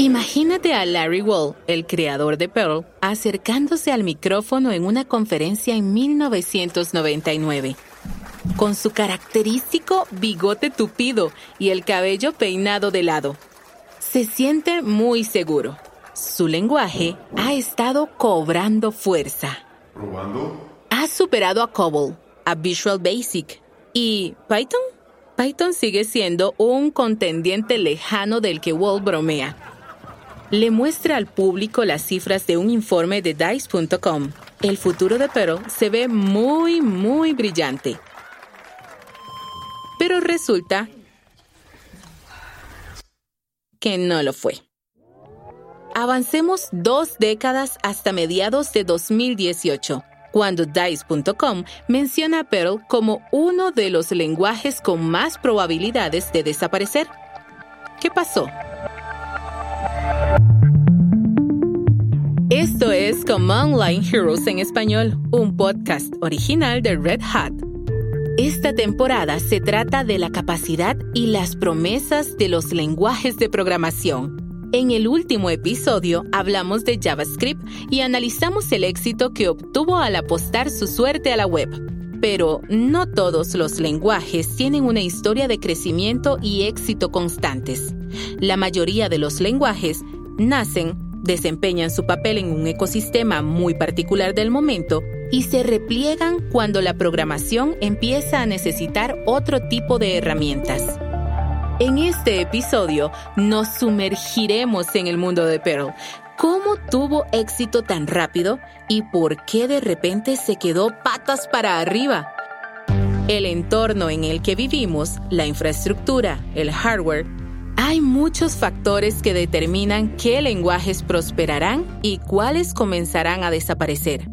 Imagínate a Larry Wall, el creador de Pearl, acercándose al micrófono en una conferencia en 1999. Con su característico bigote tupido y el cabello peinado de lado. Se siente muy seguro. Su lenguaje ha estado cobrando fuerza. ¿Probando? Ha superado a COBOL, a Visual Basic. ¿Y Python? Python sigue siendo un contendiente lejano del que Wall bromea le muestra al público las cifras de un informe de Dice.com. El futuro de Perl se ve muy, muy brillante. Pero resulta que no lo fue. Avancemos dos décadas hasta mediados de 2018, cuando Dice.com menciona a Perl como uno de los lenguajes con más probabilidades de desaparecer. ¿Qué pasó? Es Command Line Heroes en español, un podcast original de Red Hat. Esta temporada se trata de la capacidad y las promesas de los lenguajes de programación. En el último episodio hablamos de JavaScript y analizamos el éxito que obtuvo al apostar su suerte a la web. Pero no todos los lenguajes tienen una historia de crecimiento y éxito constantes. La mayoría de los lenguajes nacen desempeñan su papel en un ecosistema muy particular del momento y se repliegan cuando la programación empieza a necesitar otro tipo de herramientas. En este episodio nos sumergiremos en el mundo de Perl. ¿Cómo tuvo éxito tan rápido y por qué de repente se quedó patas para arriba? El entorno en el que vivimos, la infraestructura, el hardware, hay muchos factores que determinan qué lenguajes prosperarán y cuáles comenzarán a desaparecer.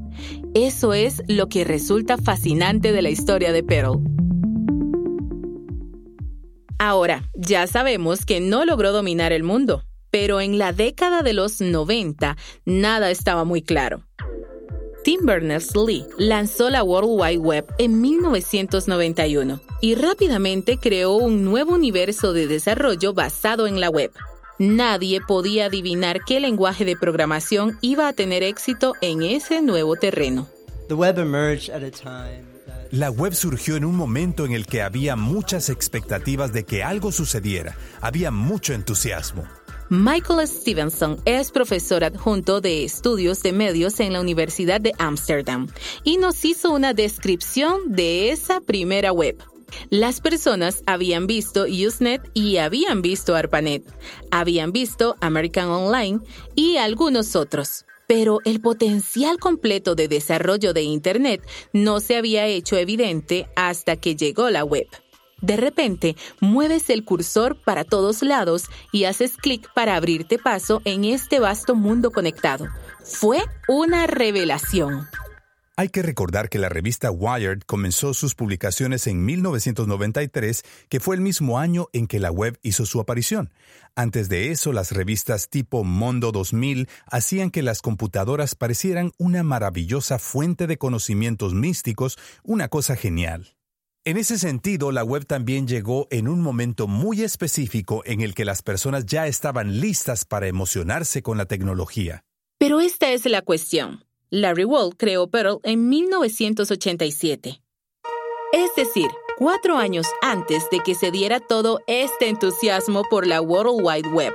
Eso es lo que resulta fascinante de la historia de Perl. Ahora, ya sabemos que no logró dominar el mundo, pero en la década de los 90 nada estaba muy claro. Tim Berners-Lee lanzó la World Wide Web en 1991 y rápidamente creó un nuevo universo de desarrollo basado en la web. Nadie podía adivinar qué lenguaje de programación iba a tener éxito en ese nuevo terreno. La web surgió en un momento en el que había muchas expectativas de que algo sucediera. Había mucho entusiasmo. Michael Stevenson es profesor adjunto de estudios de medios en la Universidad de Ámsterdam y nos hizo una descripción de esa primera web. Las personas habían visto Usenet y habían visto ARPANET, habían visto American Online y algunos otros. Pero el potencial completo de desarrollo de Internet no se había hecho evidente hasta que llegó la web. De repente, mueves el cursor para todos lados y haces clic para abrirte paso en este vasto mundo conectado. Fue una revelación. Hay que recordar que la revista Wired comenzó sus publicaciones en 1993, que fue el mismo año en que la web hizo su aparición. Antes de eso, las revistas tipo Mondo 2000 hacían que las computadoras parecieran una maravillosa fuente de conocimientos místicos, una cosa genial. En ese sentido, la web también llegó en un momento muy específico en el que las personas ya estaban listas para emocionarse con la tecnología. Pero esta es la cuestión. Larry Wall creó Perl en 1987. Es decir, cuatro años antes de que se diera todo este entusiasmo por la World Wide Web.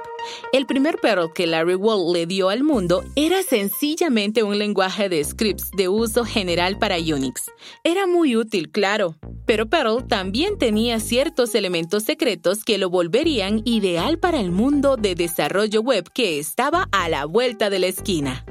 El primer Perl que Larry Wall le dio al mundo era sencillamente un lenguaje de scripts de uso general para Unix. Era muy útil, claro, pero Perl también tenía ciertos elementos secretos que lo volverían ideal para el mundo de desarrollo web que estaba a la vuelta de la esquina.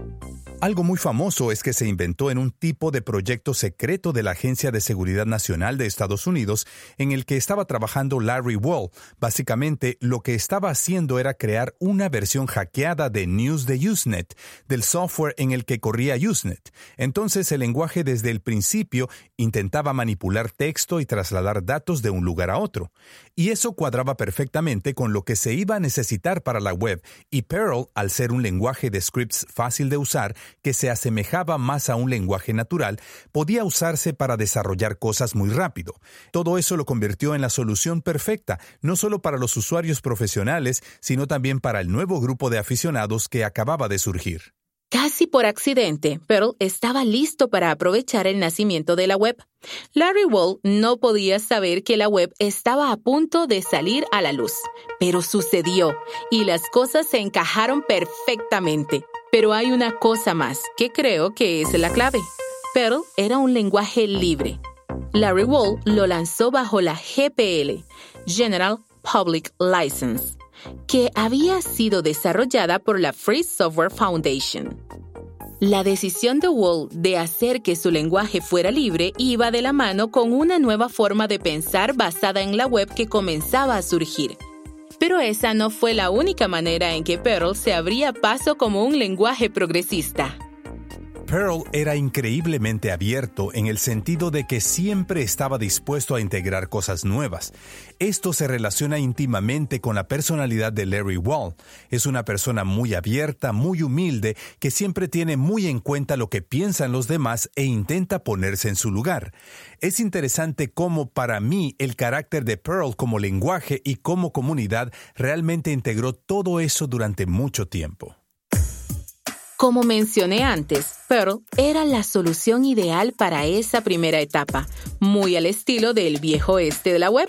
Algo muy famoso es que se inventó en un tipo de proyecto secreto de la Agencia de Seguridad Nacional de Estados Unidos en el que estaba trabajando Larry Wall. Básicamente, lo que estaba haciendo era crear una versión hackeada de News de Usenet, del software en el que corría Usenet. Entonces, el lenguaje desde el principio intentaba manipular texto y trasladar datos de un lugar a otro. Y eso cuadraba perfectamente con lo que se iba a necesitar para la web, y Perl, al ser un lenguaje de scripts fácil de usar, que se asemejaba más a un lenguaje natural, podía usarse para desarrollar cosas muy rápido. Todo eso lo convirtió en la solución perfecta, no solo para los usuarios profesionales, sino también para el nuevo grupo de aficionados que acababa de surgir. Casi por accidente, Pearl estaba listo para aprovechar el nacimiento de la web. Larry Wall no podía saber que la web estaba a punto de salir a la luz, pero sucedió y las cosas se encajaron perfectamente. Pero hay una cosa más que creo que es la clave. Perl era un lenguaje libre. Larry Wall lo lanzó bajo la GPL, General Public License que había sido desarrollada por la Free Software Foundation. La decisión de Wall de hacer que su lenguaje fuera libre iba de la mano con una nueva forma de pensar basada en la web que comenzaba a surgir. Pero esa no fue la única manera en que Perl se abría paso como un lenguaje progresista. Perl era increíblemente abierto en el sentido de que siempre estaba dispuesto a integrar cosas nuevas. Esto se relaciona íntimamente con la personalidad de Larry Wall. Es una persona muy abierta, muy humilde, que siempre tiene muy en cuenta lo que piensan los demás e intenta ponerse en su lugar. Es interesante cómo para mí el carácter de Pearl como lenguaje y como comunidad realmente integró todo eso durante mucho tiempo. Como mencioné antes, Pearl era la solución ideal para esa primera etapa, muy al estilo del viejo este de la web,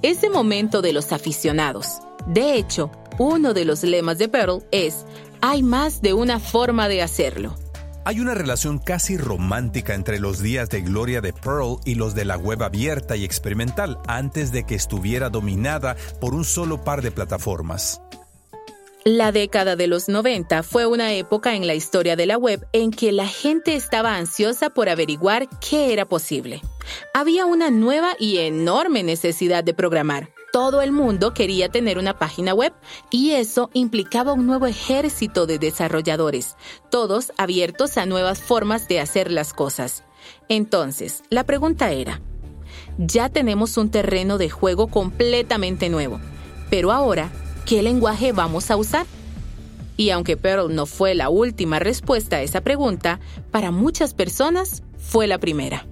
ese momento de los aficionados. De hecho, uno de los lemas de Pearl es, hay más de una forma de hacerlo. Hay una relación casi romántica entre los días de gloria de Pearl y los de la web abierta y experimental antes de que estuviera dominada por un solo par de plataformas. La década de los 90 fue una época en la historia de la web en que la gente estaba ansiosa por averiguar qué era posible. Había una nueva y enorme necesidad de programar. Todo el mundo quería tener una página web y eso implicaba un nuevo ejército de desarrolladores, todos abiertos a nuevas formas de hacer las cosas. Entonces, la pregunta era, ya tenemos un terreno de juego completamente nuevo, pero ahora ¿qué lenguaje vamos a usar? Y aunque Perl no fue la última respuesta a esa pregunta, para muchas personas fue la primera.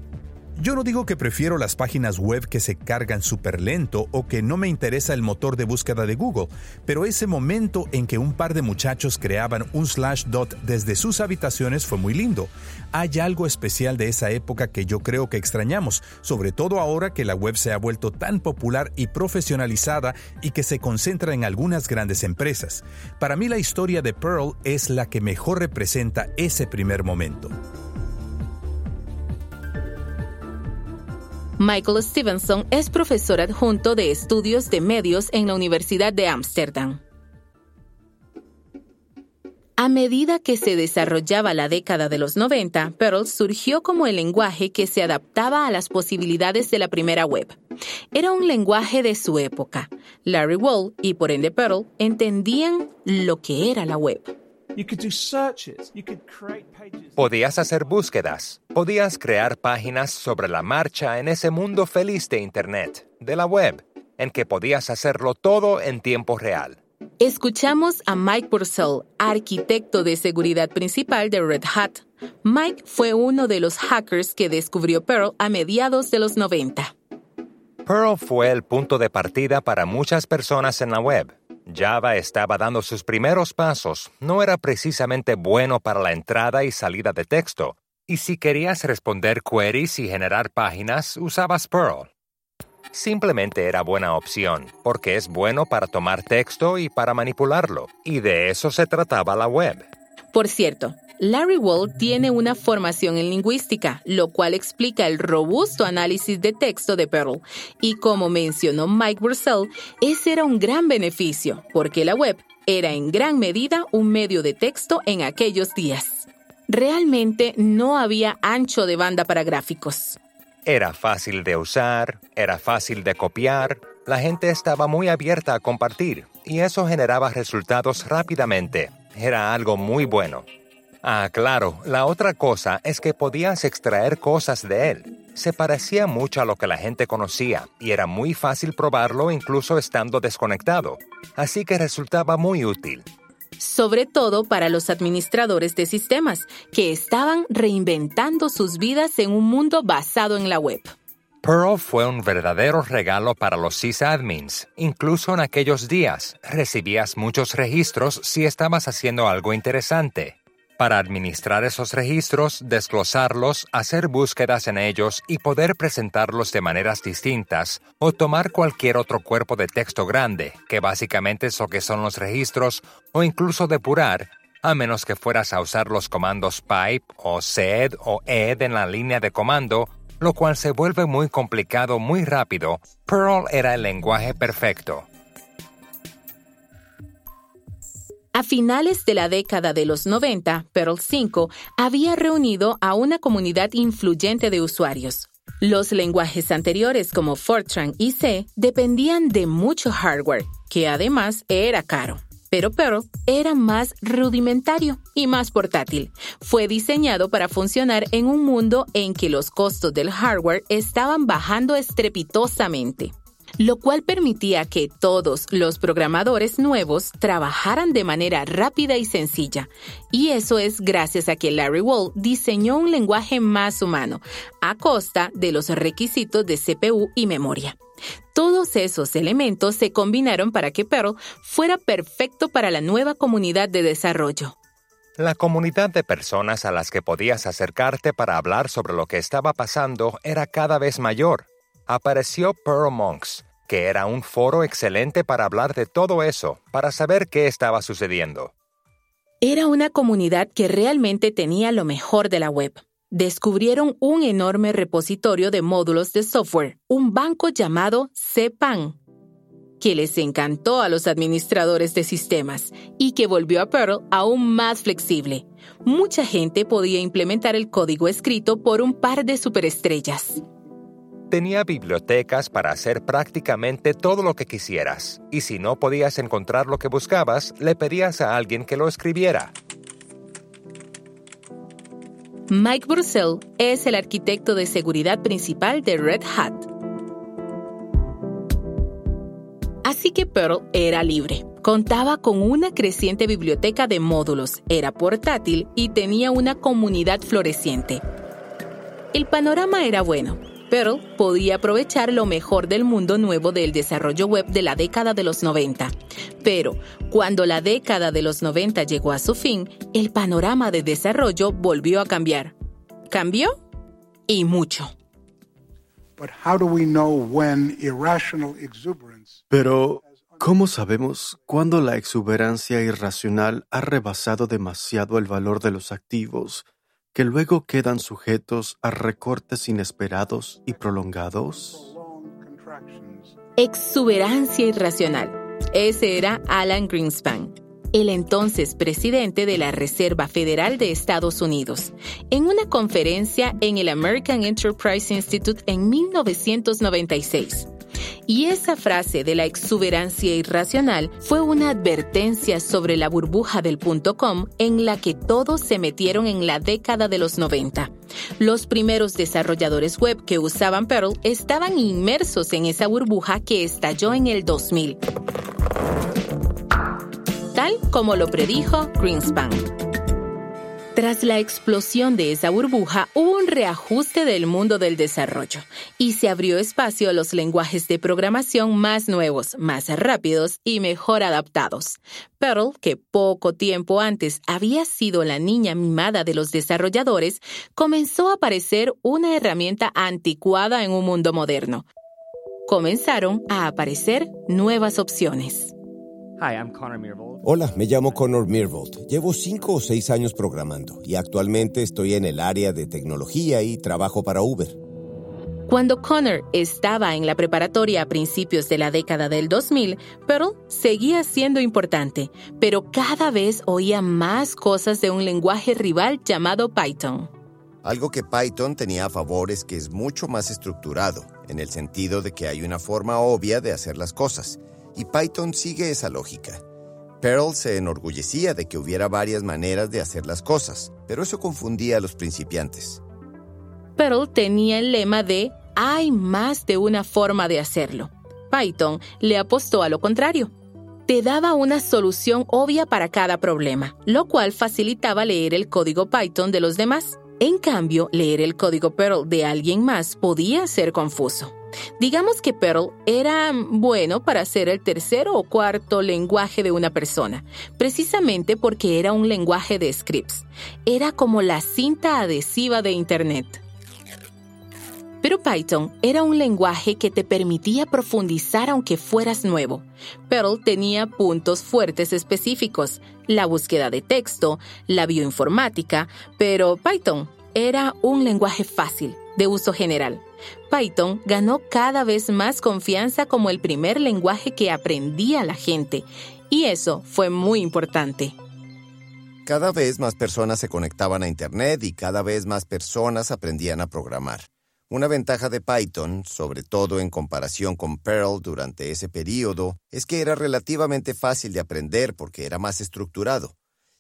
Yo no digo que prefiero las páginas web que se cargan súper lento o que no me interesa el motor de búsqueda de Google, pero ese momento en que un par de muchachos creaban un slash dot desde sus habitaciones fue muy lindo. Hay algo especial de esa época que yo creo que extrañamos, sobre todo ahora que la web se ha vuelto tan popular y profesionalizada y que se concentra en algunas grandes empresas. Para mí la historia de Pearl es la que mejor representa ese primer momento. Michael Stevenson es profesor adjunto de estudios de medios en la Universidad de Ámsterdam. A medida que se desarrollaba la década de los 90, Perl surgió como el lenguaje que se adaptaba a las posibilidades de la primera web. Era un lenguaje de su época. Larry Wall y por ende Perl entendían lo que era la web. Podías hacer búsquedas, podías crear páginas sobre la marcha en ese mundo feliz de Internet, de la web, en que podías hacerlo todo en tiempo real. Escuchamos a Mike Purcell, arquitecto de seguridad principal de Red Hat. Mike fue uno de los hackers que descubrió Perl a mediados de los 90. Perl fue el punto de partida para muchas personas en la web Java estaba dando sus primeros pasos, no era precisamente bueno para la entrada y salida de texto, y si querías responder queries y generar páginas, usabas Perl. Simplemente era buena opción, porque es bueno para tomar texto y para manipularlo, y de eso se trataba la web. Por cierto, Larry Wall tiene una formación en lingüística, lo cual explica el robusto análisis de texto de Perl. Y como mencionó Mike Bursell, ese era un gran beneficio, porque la web era en gran medida un medio de texto en aquellos días. Realmente no había ancho de banda para gráficos. Era fácil de usar, era fácil de copiar, la gente estaba muy abierta a compartir y eso generaba resultados rápidamente. Era algo muy bueno. Ah, claro, la otra cosa es que podías extraer cosas de él. Se parecía mucho a lo que la gente conocía y era muy fácil probarlo incluso estando desconectado, así que resultaba muy útil. Sobre todo para los administradores de sistemas, que estaban reinventando sus vidas en un mundo basado en la web. Pearl fue un verdadero regalo para los sysadmins. Incluso en aquellos días, recibías muchos registros si estabas haciendo algo interesante. Para administrar esos registros, desglosarlos, hacer búsquedas en ellos y poder presentarlos de maneras distintas, o tomar cualquier otro cuerpo de texto grande, que básicamente es lo que son los registros, o incluso depurar, a menos que fueras a usar los comandos pipe o sed o ed en la línea de comando, lo cual se vuelve muy complicado muy rápido, Perl era el lenguaje perfecto. A finales de la década de los 90, Perl 5 había reunido a una comunidad influyente de usuarios. Los lenguajes anteriores como Fortran y C dependían de mucho hardware, que además era caro pero Perl era más rudimentario y más portátil. Fue diseñado para funcionar en un mundo en que los costos del hardware estaban bajando estrepitosamente lo cual permitía que todos los programadores nuevos trabajaran de manera rápida y sencilla. Y eso es gracias a que Larry Wall diseñó un lenguaje más humano, a costa de los requisitos de CPU y memoria. Todos esos elementos se combinaron para que Perl fuera perfecto para la nueva comunidad de desarrollo. La comunidad de personas a las que podías acercarte para hablar sobre lo que estaba pasando era cada vez mayor. Apareció Perl Monks, que era un foro excelente para hablar de todo eso, para saber qué estaba sucediendo. Era una comunidad que realmente tenía lo mejor de la web descubrieron un enorme repositorio de módulos de software, un banco llamado CPAN, que les encantó a los administradores de sistemas y que volvió a Perl aún más flexible. Mucha gente podía implementar el código escrito por un par de superestrellas. Tenía bibliotecas para hacer prácticamente todo lo que quisieras, y si no podías encontrar lo que buscabas, le pedías a alguien que lo escribiera. Mike Bursell es el arquitecto de seguridad principal de Red Hat. Así que Perl era libre. Contaba con una creciente biblioteca de módulos, era portátil y tenía una comunidad floreciente. El panorama era bueno, Perl podía aprovechar lo mejor del mundo nuevo del desarrollo web de la década de los 90. Pero cuando la década de los 90 llegó a su fin, el panorama de desarrollo volvió a cambiar. ¿Cambió? Y mucho. Pero, ¿cómo sabemos cuándo la exuberancia irracional ha rebasado demasiado el valor de los activos que luego quedan sujetos a recortes inesperados y prolongados? Exuberancia irracional. Ese era Alan Greenspan, el entonces presidente de la Reserva Federal de Estados Unidos, en una conferencia en el American Enterprise Institute en 1996. Y esa frase de la exuberancia irracional fue una advertencia sobre la burbuja del punto com en la que todos se metieron en la década de los 90. Los primeros desarrolladores web que usaban Perl estaban inmersos en esa burbuja que estalló en el 2000. Tal como lo predijo Greenspan. Tras la explosión de esa burbuja, hubo un reajuste del mundo del desarrollo y se abrió espacio a los lenguajes de programación más nuevos, más rápidos y mejor adaptados. Perl, que poco tiempo antes había sido la niña mimada de los desarrolladores, comenzó a parecer una herramienta anticuada en un mundo moderno. Comenzaron a aparecer nuevas opciones. Hola, me llamo Connor Mirvold. Llevo cinco o seis años programando y actualmente estoy en el área de tecnología y trabajo para Uber. Cuando Connor estaba en la preparatoria a principios de la década del 2000, Perl seguía siendo importante, pero cada vez oía más cosas de un lenguaje rival llamado Python. Algo que Python tenía a favor es que es mucho más estructurado, en el sentido de que hay una forma obvia de hacer las cosas y Python sigue esa lógica. Perl se enorgullecía de que hubiera varias maneras de hacer las cosas, pero eso confundía a los principiantes. Perl tenía el lema de hay más de una forma de hacerlo. Python le apostó a lo contrario. Te daba una solución obvia para cada problema, lo cual facilitaba leer el código Python de los demás. En cambio, leer el código Perl de alguien más podía ser confuso. Digamos que Perl era bueno para ser el tercero o cuarto lenguaje de una persona, precisamente porque era un lenguaje de scripts. Era como la cinta adhesiva de Internet. Pero Python era un lenguaje que te permitía profundizar aunque fueras nuevo. Perl tenía puntos fuertes específicos, la búsqueda de texto, la bioinformática, pero Python era un lenguaje fácil, de uso general. Python ganó cada vez más confianza como el primer lenguaje que aprendía la gente, y eso fue muy importante. Cada vez más personas se conectaban a Internet y cada vez más personas aprendían a programar. Una ventaja de Python, sobre todo en comparación con Perl durante ese periodo, es que era relativamente fácil de aprender porque era más estructurado.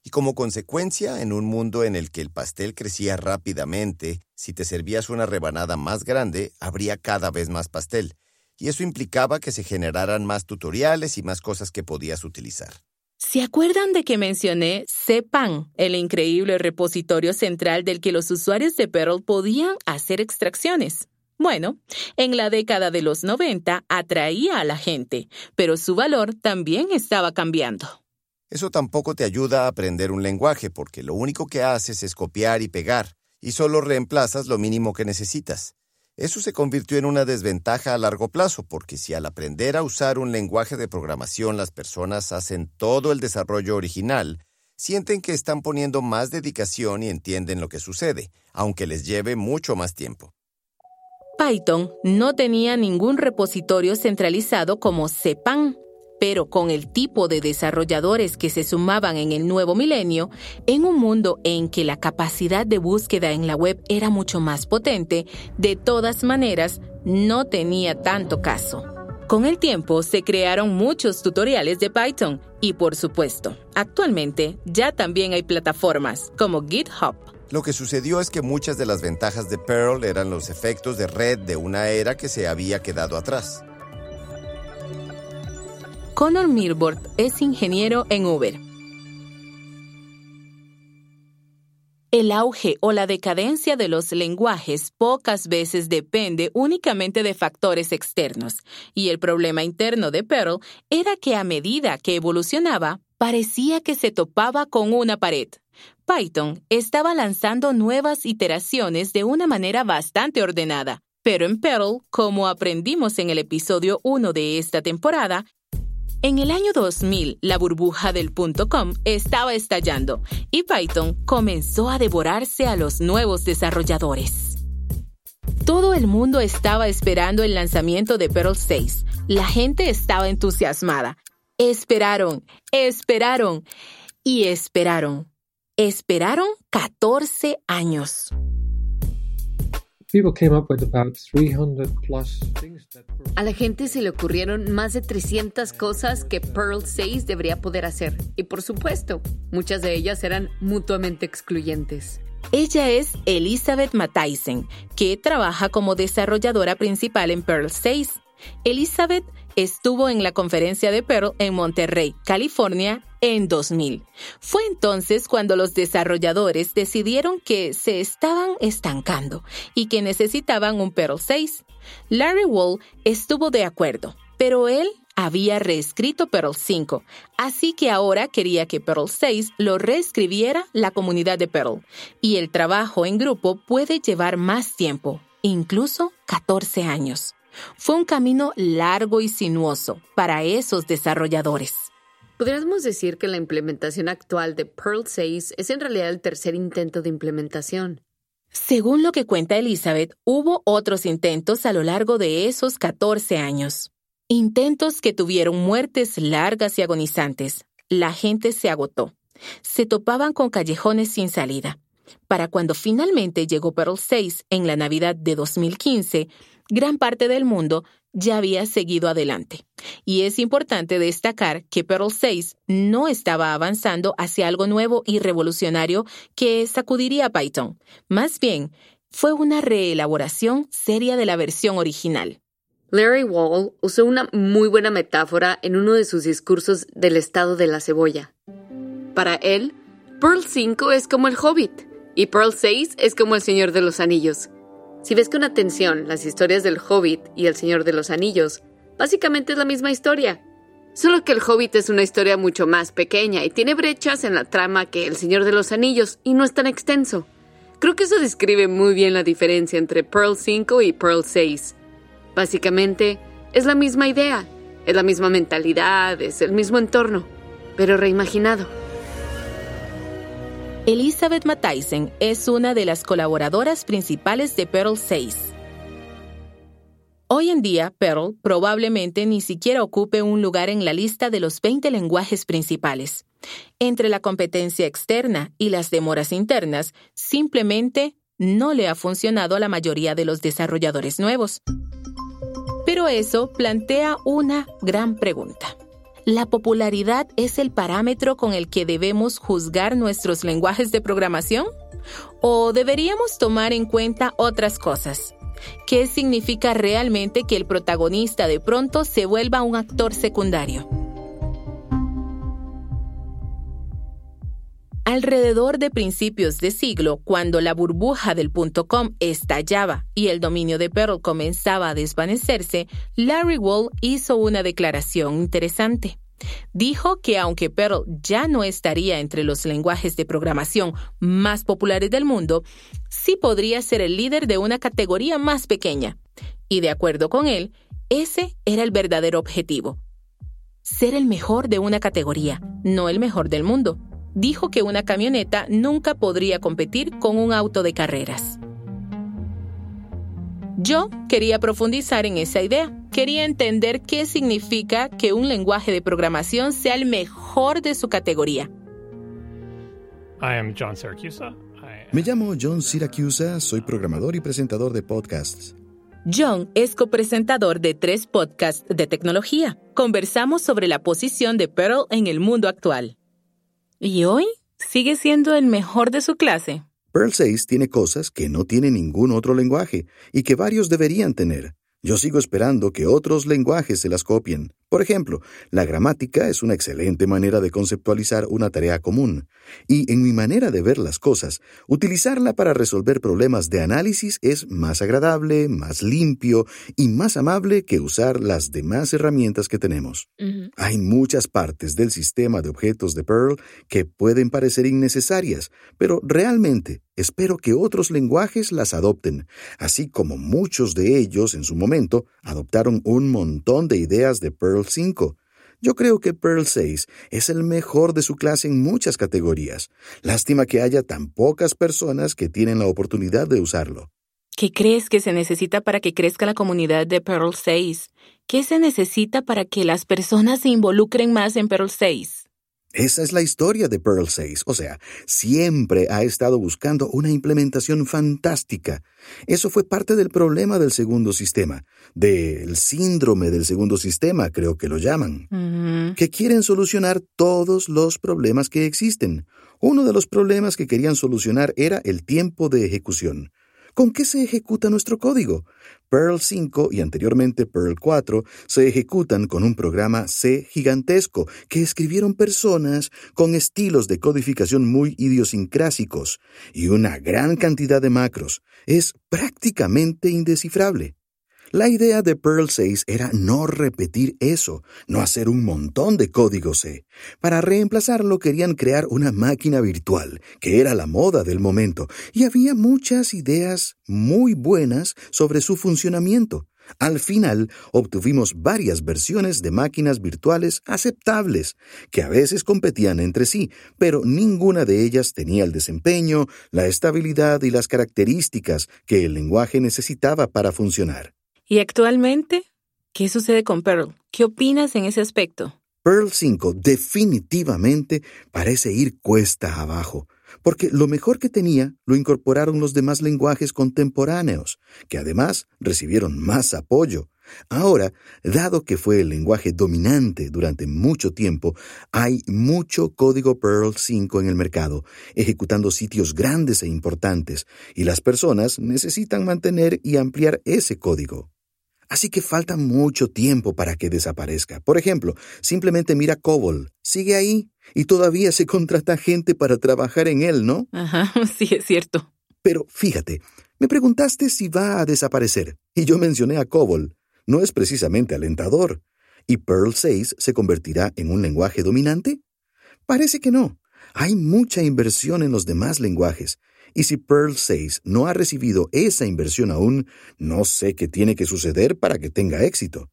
Y como consecuencia, en un mundo en el que el pastel crecía rápidamente, si te servías una rebanada más grande, habría cada vez más pastel. Y eso implicaba que se generaran más tutoriales y más cosas que podías utilizar. ¿Se acuerdan de que mencioné CPAN, el increíble repositorio central del que los usuarios de Perl podían hacer extracciones? Bueno, en la década de los 90 atraía a la gente, pero su valor también estaba cambiando. Eso tampoco te ayuda a aprender un lenguaje porque lo único que haces es copiar y pegar, y solo reemplazas lo mínimo que necesitas. Eso se convirtió en una desventaja a largo plazo, porque si al aprender a usar un lenguaje de programación las personas hacen todo el desarrollo original, sienten que están poniendo más dedicación y entienden lo que sucede, aunque les lleve mucho más tiempo. Python no tenía ningún repositorio centralizado como CPAN, pero con el tipo de desarrolladores que se sumaban en el nuevo milenio, en un mundo en que la capacidad de búsqueda en la web era mucho más potente, de todas maneras, no tenía tanto caso. Con el tiempo se crearon muchos tutoriales de Python y por supuesto, actualmente ya también hay plataformas como GitHub. Lo que sucedió es que muchas de las ventajas de Perl eran los efectos de red de una era que se había quedado atrás. Connor Milbord es ingeniero en Uber. El auge o la decadencia de los lenguajes pocas veces depende únicamente de factores externos, y el problema interno de Perl era que a medida que evolucionaba, parecía que se topaba con una pared. Python estaba lanzando nuevas iteraciones de una manera bastante ordenada, pero en Perl, como aprendimos en el episodio 1 de esta temporada, en el año 2000, la burbuja del .com estaba estallando y Python comenzó a devorarse a los nuevos desarrolladores. Todo el mundo estaba esperando el lanzamiento de Perl 6. La gente estaba entusiasmada. Esperaron, esperaron y esperaron. Esperaron 14 años. A la gente se le ocurrieron más de 300 cosas que Perl 6 debería poder hacer. Y por supuesto, muchas de ellas eran mutuamente excluyentes. Ella es Elizabeth Matthijssen, que trabaja como desarrolladora principal en Perl 6. Elizabeth estuvo en la conferencia de Perl en Monterrey, California, en 2000. Fue entonces cuando los desarrolladores decidieron que se estaban estancando y que necesitaban un Perl 6. Larry Wall estuvo de acuerdo, pero él había reescrito Perl 5, así que ahora quería que Perl 6 lo reescribiera la comunidad de Perl, y el trabajo en grupo puede llevar más tiempo, incluso 14 años. Fue un camino largo y sinuoso para esos desarrolladores. Podríamos decir que la implementación actual de Perl 6 es en realidad el tercer intento de implementación. Según lo que cuenta Elizabeth, hubo otros intentos a lo largo de esos 14 años. Intentos que tuvieron muertes largas y agonizantes. La gente se agotó. Se topaban con callejones sin salida. Para cuando finalmente llegó Perl 6 en la Navidad de 2015, gran parte del mundo ya había seguido adelante. Y es importante destacar que Perl 6 no estaba avanzando hacia algo nuevo y revolucionario que sacudiría Python. Más bien, fue una reelaboración seria de la versión original. Larry Wall usó una muy buena metáfora en uno de sus discursos del estado de la cebolla. Para él, Pearl 5 es como el Hobbit y Pearl 6 es como el Señor de los Anillos. Si ves con atención las historias del Hobbit y el Señor de los Anillos, básicamente es la misma historia. Solo que el Hobbit es una historia mucho más pequeña y tiene brechas en la trama que el Señor de los Anillos y no es tan extenso. Creo que eso describe muy bien la diferencia entre Pearl 5 y Pearl 6. Básicamente, es la misma idea, es la misma mentalidad, es el mismo entorno, pero reimaginado. Elizabeth Matthijssen es una de las colaboradoras principales de Pearl 6. Hoy en día, Perl probablemente ni siquiera ocupe un lugar en la lista de los 20 lenguajes principales. Entre la competencia externa y las demoras internas, simplemente no le ha funcionado a la mayoría de los desarrolladores nuevos. Pero eso plantea una gran pregunta. ¿La popularidad es el parámetro con el que debemos juzgar nuestros lenguajes de programación? ¿O deberíamos tomar en cuenta otras cosas? ¿Qué significa realmente que el protagonista de pronto se vuelva un actor secundario? Alrededor de principios de siglo, cuando la burbuja del .com estallaba y el dominio de Perl comenzaba a desvanecerse, Larry Wall hizo una declaración interesante. Dijo que aunque Perl ya no estaría entre los lenguajes de programación más populares del mundo, sí podría ser el líder de una categoría más pequeña. Y de acuerdo con él, ese era el verdadero objetivo. Ser el mejor de una categoría, no el mejor del mundo dijo que una camioneta nunca podría competir con un auto de carreras. Yo quería profundizar en esa idea. Quería entender qué significa que un lenguaje de programación sea el mejor de su categoría. Me llamo John Siracusa, soy programador y presentador de podcasts. John es copresentador de tres podcasts de tecnología. Conversamos sobre la posición de Perl en el mundo actual. ¿Y hoy? ¿Sigue siendo el mejor de su clase? Perl 6 tiene cosas que no tiene ningún otro lenguaje y que varios deberían tener. Yo sigo esperando que otros lenguajes se las copien. Por ejemplo, la gramática es una excelente manera de conceptualizar una tarea común, y en mi manera de ver las cosas, utilizarla para resolver problemas de análisis es más agradable, más limpio y más amable que usar las demás herramientas que tenemos. Hay muchas partes del sistema de objetos de Perl que pueden parecer innecesarias, pero realmente espero que otros lenguajes las adopten, así como muchos de ellos en su momento adoptaron un montón de ideas de Perl 5. Yo creo que Pearl 6 es el mejor de su clase en muchas categorías. Lástima que haya tan pocas personas que tienen la oportunidad de usarlo. ¿Qué crees que se necesita para que crezca la comunidad de Pearl 6? ¿Qué se necesita para que las personas se involucren más en Pearl 6? Esa es la historia de Pearl 6, o sea, siempre ha estado buscando una implementación fantástica. Eso fue parte del problema del segundo sistema, del síndrome del segundo sistema, creo que lo llaman, que quieren solucionar todos los problemas que existen. Uno de los problemas que querían solucionar era el tiempo de ejecución. ¿Con qué se ejecuta nuestro código? Perl 5 y anteriormente Perl 4 se ejecutan con un programa C gigantesco que escribieron personas con estilos de codificación muy idiosincrásicos y una gran cantidad de macros. Es prácticamente indescifrable. La idea de Perl 6 era no repetir eso, no hacer un montón de código C. Para reemplazarlo querían crear una máquina virtual, que era la moda del momento, y había muchas ideas muy buenas sobre su funcionamiento. Al final obtuvimos varias versiones de máquinas virtuales aceptables, que a veces competían entre sí, pero ninguna de ellas tenía el desempeño, la estabilidad y las características que el lenguaje necesitaba para funcionar. ¿Y actualmente? ¿Qué sucede con Perl? ¿Qué opinas en ese aspecto? Perl 5 definitivamente parece ir cuesta abajo, porque lo mejor que tenía lo incorporaron los demás lenguajes contemporáneos, que además recibieron más apoyo. Ahora, dado que fue el lenguaje dominante durante mucho tiempo, hay mucho código Perl 5 en el mercado, ejecutando sitios grandes e importantes, y las personas necesitan mantener y ampliar ese código. Así que falta mucho tiempo para que desaparezca. Por ejemplo, simplemente mira COBOL. Sigue ahí y todavía se contrata gente para trabajar en él, ¿no? Ajá, sí, es cierto. Pero fíjate, me preguntaste si va a desaparecer, y yo mencioné a COBOL. No es precisamente alentador. ¿Y Perl 6 se convertirá en un lenguaje dominante? Parece que no. Hay mucha inversión en los demás lenguajes, y si Perl 6 no ha recibido esa inversión aún, no sé qué tiene que suceder para que tenga éxito.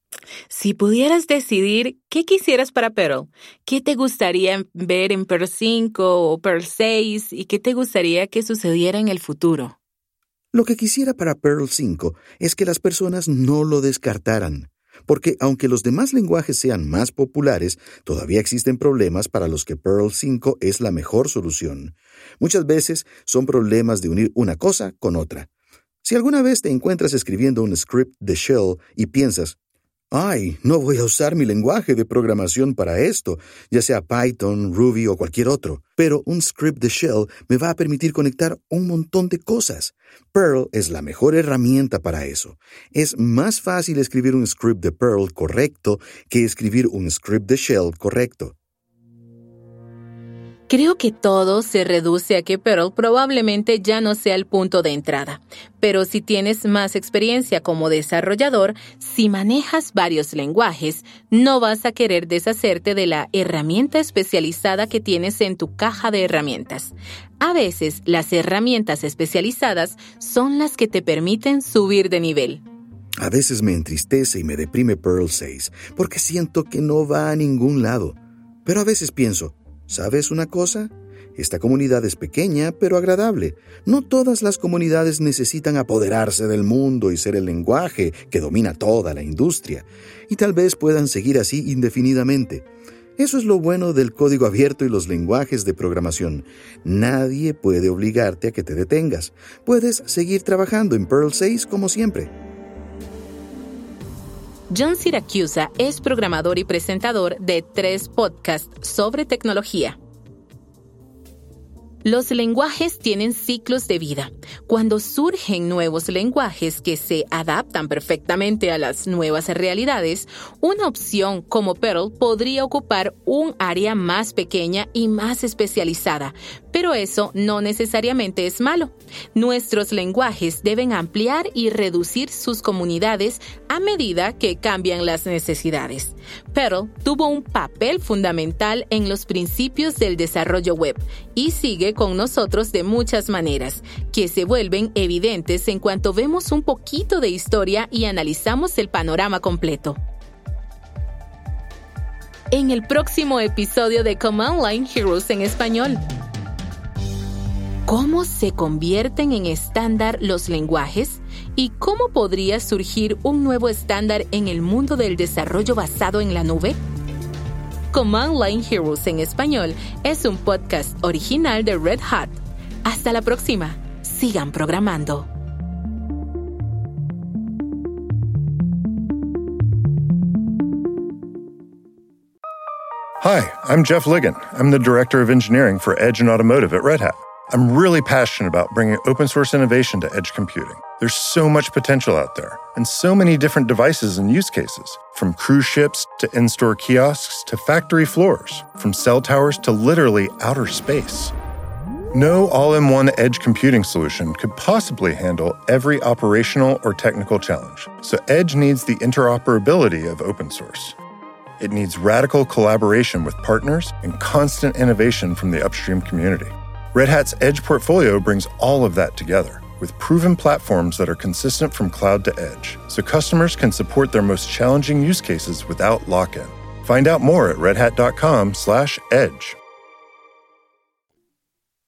Si pudieras decidir qué quisieras para Perl, qué te gustaría ver en Perl 5 o Perl 6 y qué te gustaría que sucediera en el futuro. Lo que quisiera para Perl 5 es que las personas no lo descartaran porque aunque los demás lenguajes sean más populares, todavía existen problemas para los que Perl 5 es la mejor solución. Muchas veces son problemas de unir una cosa con otra. Si alguna vez te encuentras escribiendo un script de shell y piensas, Ay, no voy a usar mi lenguaje de programación para esto, ya sea Python, Ruby o cualquier otro, pero un script de shell me va a permitir conectar un montón de cosas. Perl es la mejor herramienta para eso. Es más fácil escribir un script de Perl correcto que escribir un script de shell correcto. Creo que todo se reduce a que Perl probablemente ya no sea el punto de entrada. Pero si tienes más experiencia como desarrollador, si manejas varios lenguajes, no vas a querer deshacerte de la herramienta especializada que tienes en tu caja de herramientas. A veces las herramientas especializadas son las que te permiten subir de nivel. A veces me entristece y me deprime Perl 6 porque siento que no va a ningún lado. Pero a veces pienso, ¿Sabes una cosa? Esta comunidad es pequeña, pero agradable. No todas las comunidades necesitan apoderarse del mundo y ser el lenguaje que domina toda la industria, y tal vez puedan seguir así indefinidamente. Eso es lo bueno del código abierto y los lenguajes de programación. Nadie puede obligarte a que te detengas. Puedes seguir trabajando en Perl 6 como siempre. John Siracusa es programador y presentador de tres podcasts sobre tecnología. Los lenguajes tienen ciclos de vida. Cuando surgen nuevos lenguajes que se adaptan perfectamente a las nuevas realidades, una opción como Perl podría ocupar un área más pequeña y más especializada, pero eso no necesariamente es malo. Nuestros lenguajes deben ampliar y reducir sus comunidades a medida que cambian las necesidades. Perl tuvo un papel fundamental en los principios del desarrollo web y sigue con nosotros de muchas maneras, que se vuelven evidentes en cuanto vemos un poquito de historia y analizamos el panorama completo. En el próximo episodio de Command Line Heroes en español. ¿Cómo se convierten en estándar los lenguajes? ¿Y cómo podría surgir un nuevo estándar en el mundo del desarrollo basado en la nube? Command Line Heroes en español es un podcast original de Red Hat. Hasta la próxima. Sigan programando. Hi, I'm Jeff Ligon. I'm the Director of Engineering for Edge and Automotive at Red Hat. I'm really passionate about bringing open source innovation to edge computing. There's so much potential out there, and so many different devices and use cases from cruise ships to in store kiosks to factory floors, from cell towers to literally outer space. No all in one edge computing solution could possibly handle every operational or technical challenge, so Edge needs the interoperability of open source. It needs radical collaboration with partners and constant innovation from the upstream community. Red Hat's Edge portfolio brings all of that together with proven platforms that are consistent from cloud to edge, so customers can support their most challenging use cases without lock-in. Find out more at redhat.com/edge.